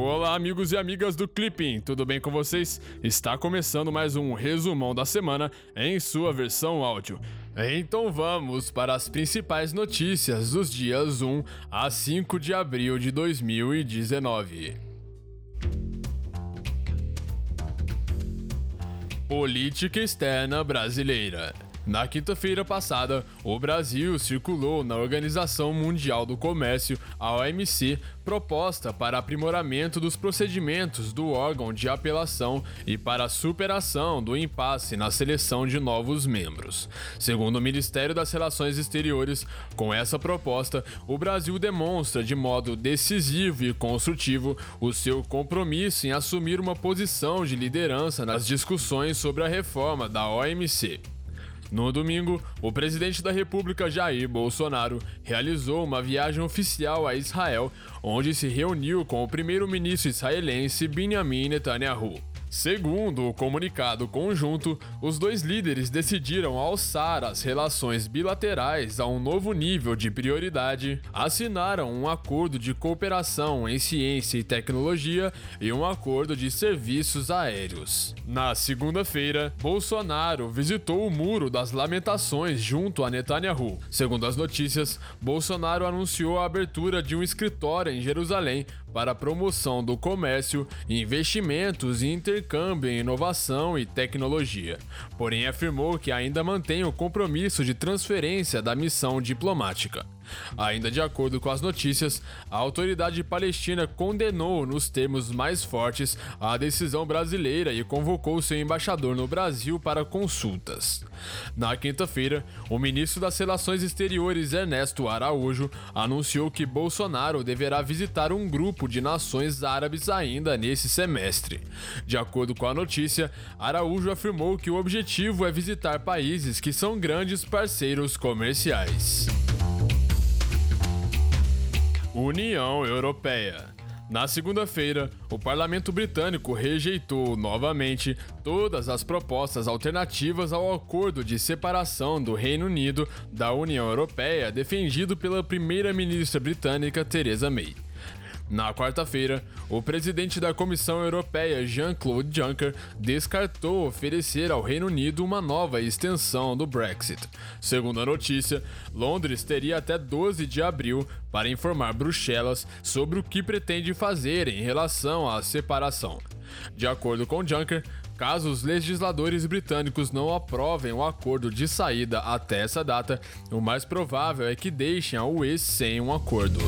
Olá, amigos e amigas do Clipping, tudo bem com vocês? Está começando mais um resumão da semana em sua versão áudio. Então vamos para as principais notícias dos dias 1 a 5 de abril de 2019. Política externa brasileira. Na quinta-feira passada, o Brasil circulou na Organização Mundial do Comércio, a OMC, proposta para aprimoramento dos procedimentos do órgão de apelação e para a superação do impasse na seleção de novos membros. Segundo o Ministério das Relações Exteriores, com essa proposta, o Brasil demonstra de modo decisivo e construtivo o seu compromisso em assumir uma posição de liderança nas discussões sobre a reforma da OMC. No domingo, o presidente da República Jair Bolsonaro realizou uma viagem oficial a Israel, onde se reuniu com o primeiro-ministro israelense Benjamin Netanyahu. Segundo o comunicado conjunto, os dois líderes decidiram alçar as relações bilaterais a um novo nível de prioridade, assinaram um acordo de cooperação em ciência e tecnologia e um acordo de serviços aéreos. Na segunda-feira, Bolsonaro visitou o Muro das Lamentações junto a Netanyahu. Segundo as notícias, Bolsonaro anunciou a abertura de um escritório em Jerusalém para a promoção do comércio, investimentos e intercâmbio em inovação e tecnologia. Porém, afirmou que ainda mantém o compromisso de transferência da missão diplomática. Ainda de acordo com as notícias, a autoridade palestina condenou nos termos mais fortes a decisão brasileira e convocou seu embaixador no Brasil para consultas. Na quinta-feira, o ministro das Relações Exteriores Ernesto Araújo anunciou que Bolsonaro deverá visitar um grupo de nações árabes ainda nesse semestre. De acordo com a notícia, Araújo afirmou que o objetivo é visitar países que são grandes parceiros comerciais. União Europeia. Na segunda-feira, o parlamento britânico rejeitou novamente todas as propostas alternativas ao acordo de separação do Reino Unido da União Europeia defendido pela primeira-ministra britânica Theresa May. Na quarta-feira, o presidente da Comissão Europeia, Jean-Claude Juncker, descartou oferecer ao Reino Unido uma nova extensão do Brexit. Segundo a notícia, Londres teria até 12 de abril para informar Bruxelas sobre o que pretende fazer em relação à separação. De acordo com Juncker, Caso os legisladores britânicos não aprovem o acordo de saída até essa data, o mais provável é que deixem a UE sem um acordo.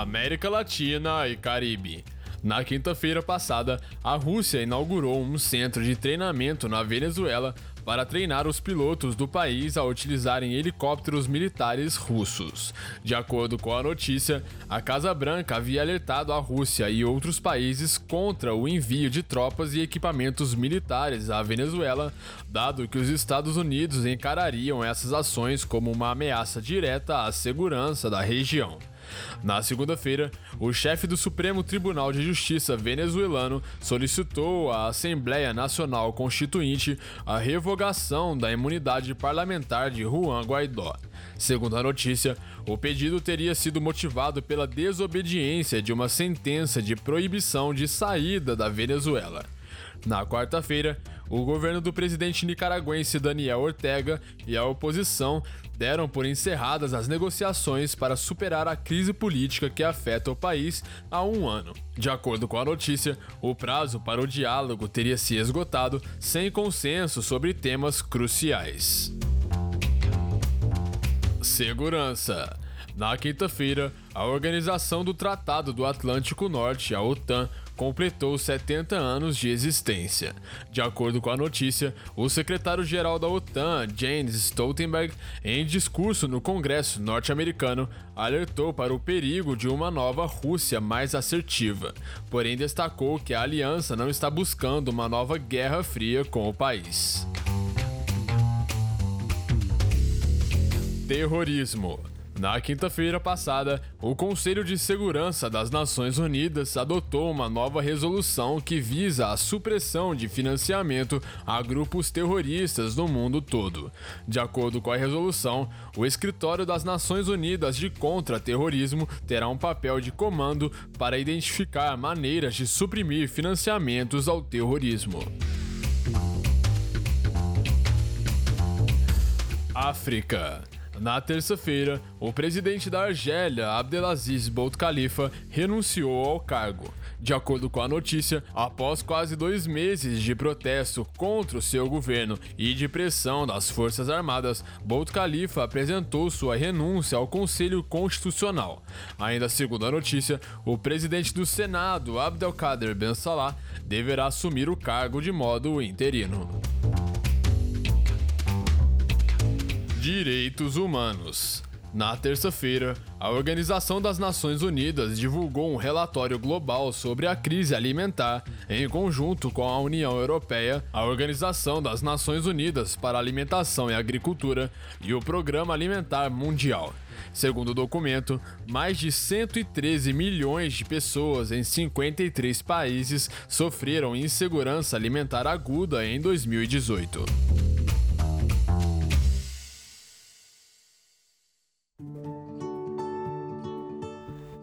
América Latina e Caribe. Na quinta-feira passada, a Rússia inaugurou um centro de treinamento na Venezuela para treinar os pilotos do país a utilizarem helicópteros militares russos. De acordo com a notícia, a Casa Branca havia alertado a Rússia e outros países contra o envio de tropas e equipamentos militares à Venezuela, dado que os Estados Unidos encarariam essas ações como uma ameaça direta à segurança da região. Na segunda-feira, o chefe do Supremo Tribunal de Justiça venezuelano solicitou à Assembleia Nacional Constituinte a revogação da imunidade parlamentar de Juan Guaidó. Segundo a notícia, o pedido teria sido motivado pela desobediência de uma sentença de proibição de saída da Venezuela. Na quarta-feira, o governo do presidente nicaragüense Daniel Ortega e a oposição deram por encerradas as negociações para superar a crise política que afeta o país há um ano. De acordo com a notícia, o prazo para o diálogo teria se esgotado sem consenso sobre temas cruciais. Segurança. Na quinta-feira, a Organização do Tratado do Atlântico Norte, a OTAN, completou 70 anos de existência. De acordo com a notícia, o secretário-geral da OTAN, Jens Stoltenberg, em discurso no Congresso norte-americano, alertou para o perigo de uma nova Rússia mais assertiva, porém destacou que a aliança não está buscando uma nova guerra fria com o país. Terrorismo. Na quinta-feira passada, o Conselho de Segurança das Nações Unidas adotou uma nova resolução que visa a supressão de financiamento a grupos terroristas no mundo todo. De acordo com a resolução, o Escritório das Nações Unidas de Contra-Terrorismo terá um papel de comando para identificar maneiras de suprimir financiamentos ao terrorismo. África. Na terça-feira, o presidente da Argélia, Abdelaziz Bouteflika, renunciou ao cargo. De acordo com a notícia, após quase dois meses de protesto contra o seu governo e de pressão das Forças Armadas, Bouteflika apresentou sua renúncia ao Conselho Constitucional. Ainda segundo a notícia, o presidente do Senado, Abdelkader Ben Salah, deverá assumir o cargo de modo interino. Direitos Humanos. Na terça-feira, a Organização das Nações Unidas divulgou um relatório global sobre a crise alimentar, em conjunto com a União Europeia, a Organização das Nações Unidas para Alimentação e Agricultura e o Programa Alimentar Mundial. Segundo o documento, mais de 113 milhões de pessoas em 53 países sofreram insegurança alimentar aguda em 2018.